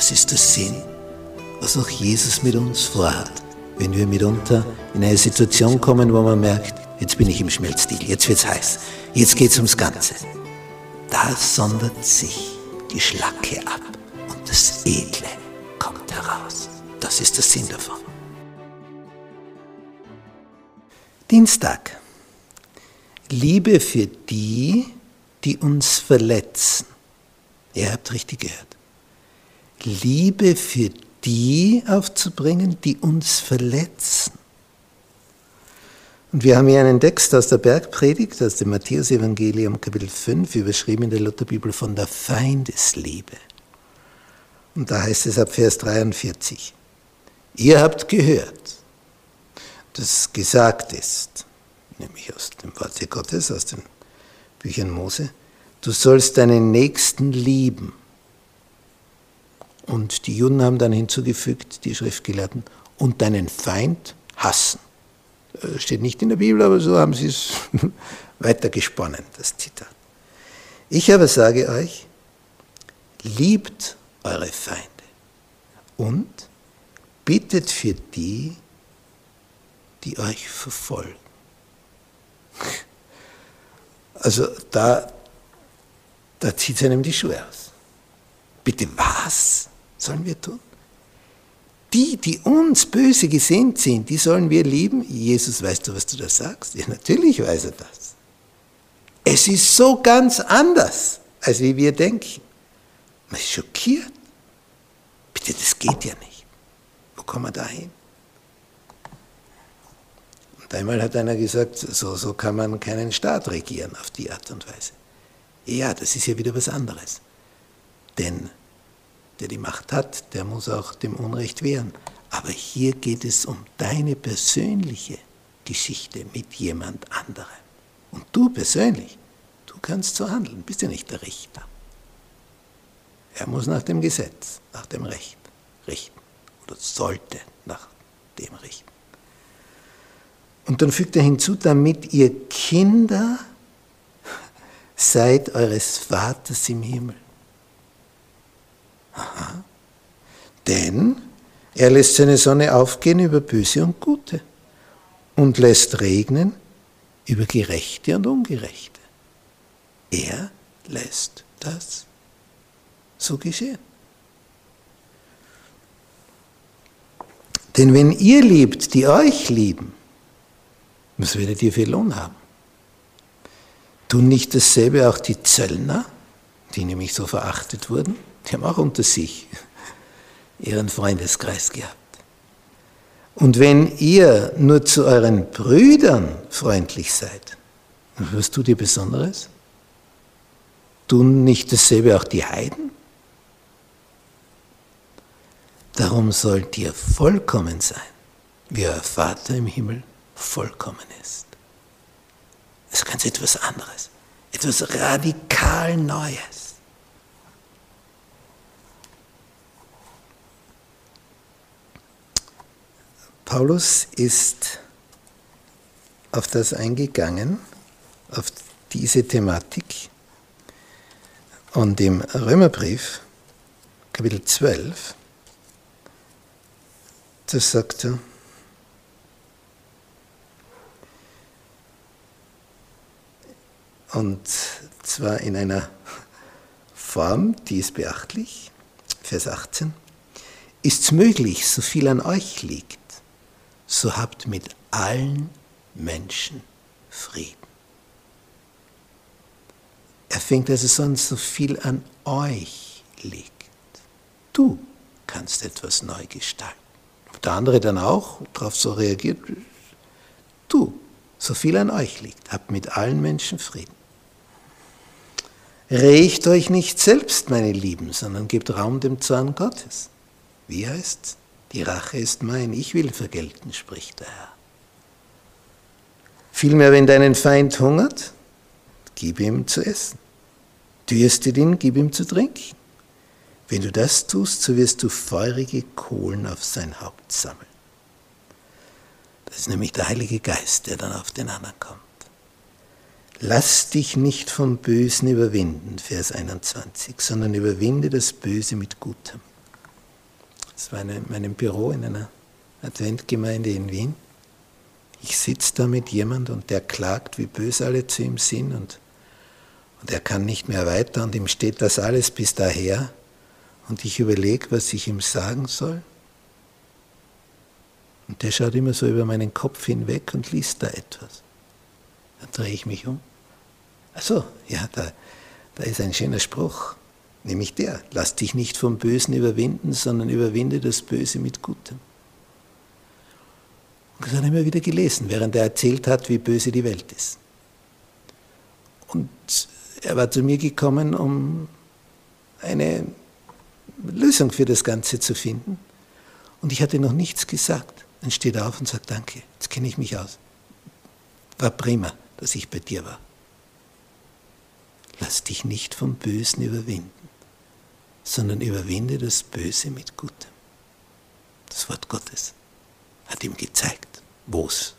Das ist der Sinn, was auch Jesus mit uns vorhat, wenn wir mitunter in eine Situation kommen, wo man merkt, jetzt bin ich im Schmelzstil, jetzt wird's heiß, jetzt geht's ums Ganze. Da sondert sich die Schlacke ab und das Edle kommt heraus. Das ist der Sinn davon. Dienstag. Liebe für die, die uns verletzen. Ihr habt richtig gehört. Liebe für die aufzubringen, die uns verletzen. Und wir haben hier einen Text aus der Bergpredigt, aus dem Matthäus-Evangelium, Kapitel 5, überschrieben in der Lutherbibel von der Feindesliebe. Und da heißt es ab Vers 43, ihr habt gehört, dass gesagt ist, nämlich aus dem Wort Gottes, aus den Büchern Mose, du sollst deinen Nächsten lieben. Und die Juden haben dann hinzugefügt, die Schriftgelehrten, und deinen Feind hassen. Äh, steht nicht in der Bibel, aber so haben sie es weitergesponnen, das Zitat. Ich aber sage euch, liebt eure Feinde und bittet für die, die euch verfolgen. Also da, da zieht es einem die Schuhe aus. Bitte was sollen wir tun? Die, die uns böse gesinnt sind, die sollen wir lieben. Jesus, weißt du, was du da sagst? Ja, natürlich weiß er das. Es ist so ganz anders, als wie wir denken. Man ist schockiert. Bitte, das geht ja nicht. Wo kommen wir da hin? Einmal hat einer gesagt, so, so kann man keinen Staat regieren auf die Art und Weise. Ja, das ist ja wieder was anderes. Denn der die Macht hat, der muss auch dem Unrecht wehren. Aber hier geht es um deine persönliche Geschichte mit jemand anderem. Und du persönlich, du kannst so handeln, bist ja nicht der Richter. Er muss nach dem Gesetz, nach dem Recht richten oder sollte nach dem richten. Und dann fügt er hinzu, damit ihr Kinder seid eures Vaters im Himmel. Aha. Denn er lässt seine Sonne aufgehen über Böse und Gute und lässt regnen über Gerechte und Ungerechte. Er lässt das so geschehen. Denn wenn ihr liebt, die euch lieben, was werdet ihr für Lohn haben? Tun nicht dasselbe auch die Zöllner, die nämlich so verachtet wurden? Die haben auch unter sich ihren Freundeskreis gehabt. Und wenn ihr nur zu euren Brüdern freundlich seid, was tut ihr Besonderes? Tun nicht dasselbe auch die Heiden? Darum sollt ihr vollkommen sein, wie euer Vater im Himmel vollkommen ist. Es ist ganz etwas anderes, etwas radikal Neues. Paulus ist auf das eingegangen, auf diese Thematik. Und im Römerbrief, Kapitel 12, das sagt er, Und zwar in einer Form, die ist beachtlich. Vers 18. Ist's möglich, so viel an euch liegt, so habt mit allen Menschen Frieden. Er fängt also sonst so viel an euch liegt. Du kannst etwas neu gestalten. Ob der andere dann auch darauf so reagiert, du, so viel an euch liegt, habt mit allen Menschen Frieden. Regt euch nicht selbst, meine Lieben, sondern gebt Raum dem Zorn Gottes. Wie heißt's? Die Rache ist mein, ich will vergelten, spricht der Herr. Vielmehr, wenn deinen Feind hungert, gib ihm zu essen. Dürstet ihn, gib ihm zu trinken. Wenn du das tust, so wirst du feurige Kohlen auf sein Haupt sammeln. Das ist nämlich der Heilige Geist, der dann auf den anderen kommt. Lass dich nicht vom Bösen überwinden, Vers 21, sondern überwinde das Böse mit Gutem. Das war in meinem Büro in einer Adventgemeinde in Wien. Ich sitze da mit jemand und der klagt, wie böse alle zu ihm sind und, und er kann nicht mehr weiter und ihm steht das alles bis daher und ich überlege, was ich ihm sagen soll. Und der schaut immer so über meinen Kopf hinweg und liest da etwas. Dann drehe ich mich um. Achso, ja, da, da ist ein schöner Spruch, nämlich der, lass dich nicht vom Bösen überwinden, sondern überwinde das Böse mit Gutem. Und das hat er immer wieder gelesen, während er erzählt hat, wie böse die Welt ist. Und er war zu mir gekommen, um eine Lösung für das Ganze zu finden. Und ich hatte noch nichts gesagt. Dann steht er auf und sagt, danke, jetzt kenne ich mich aus. War prima, dass ich bei dir war. Lass dich nicht vom Bösen überwinden, sondern überwinde das Böse mit Gutem. Das Wort Gottes hat ihm gezeigt, wo es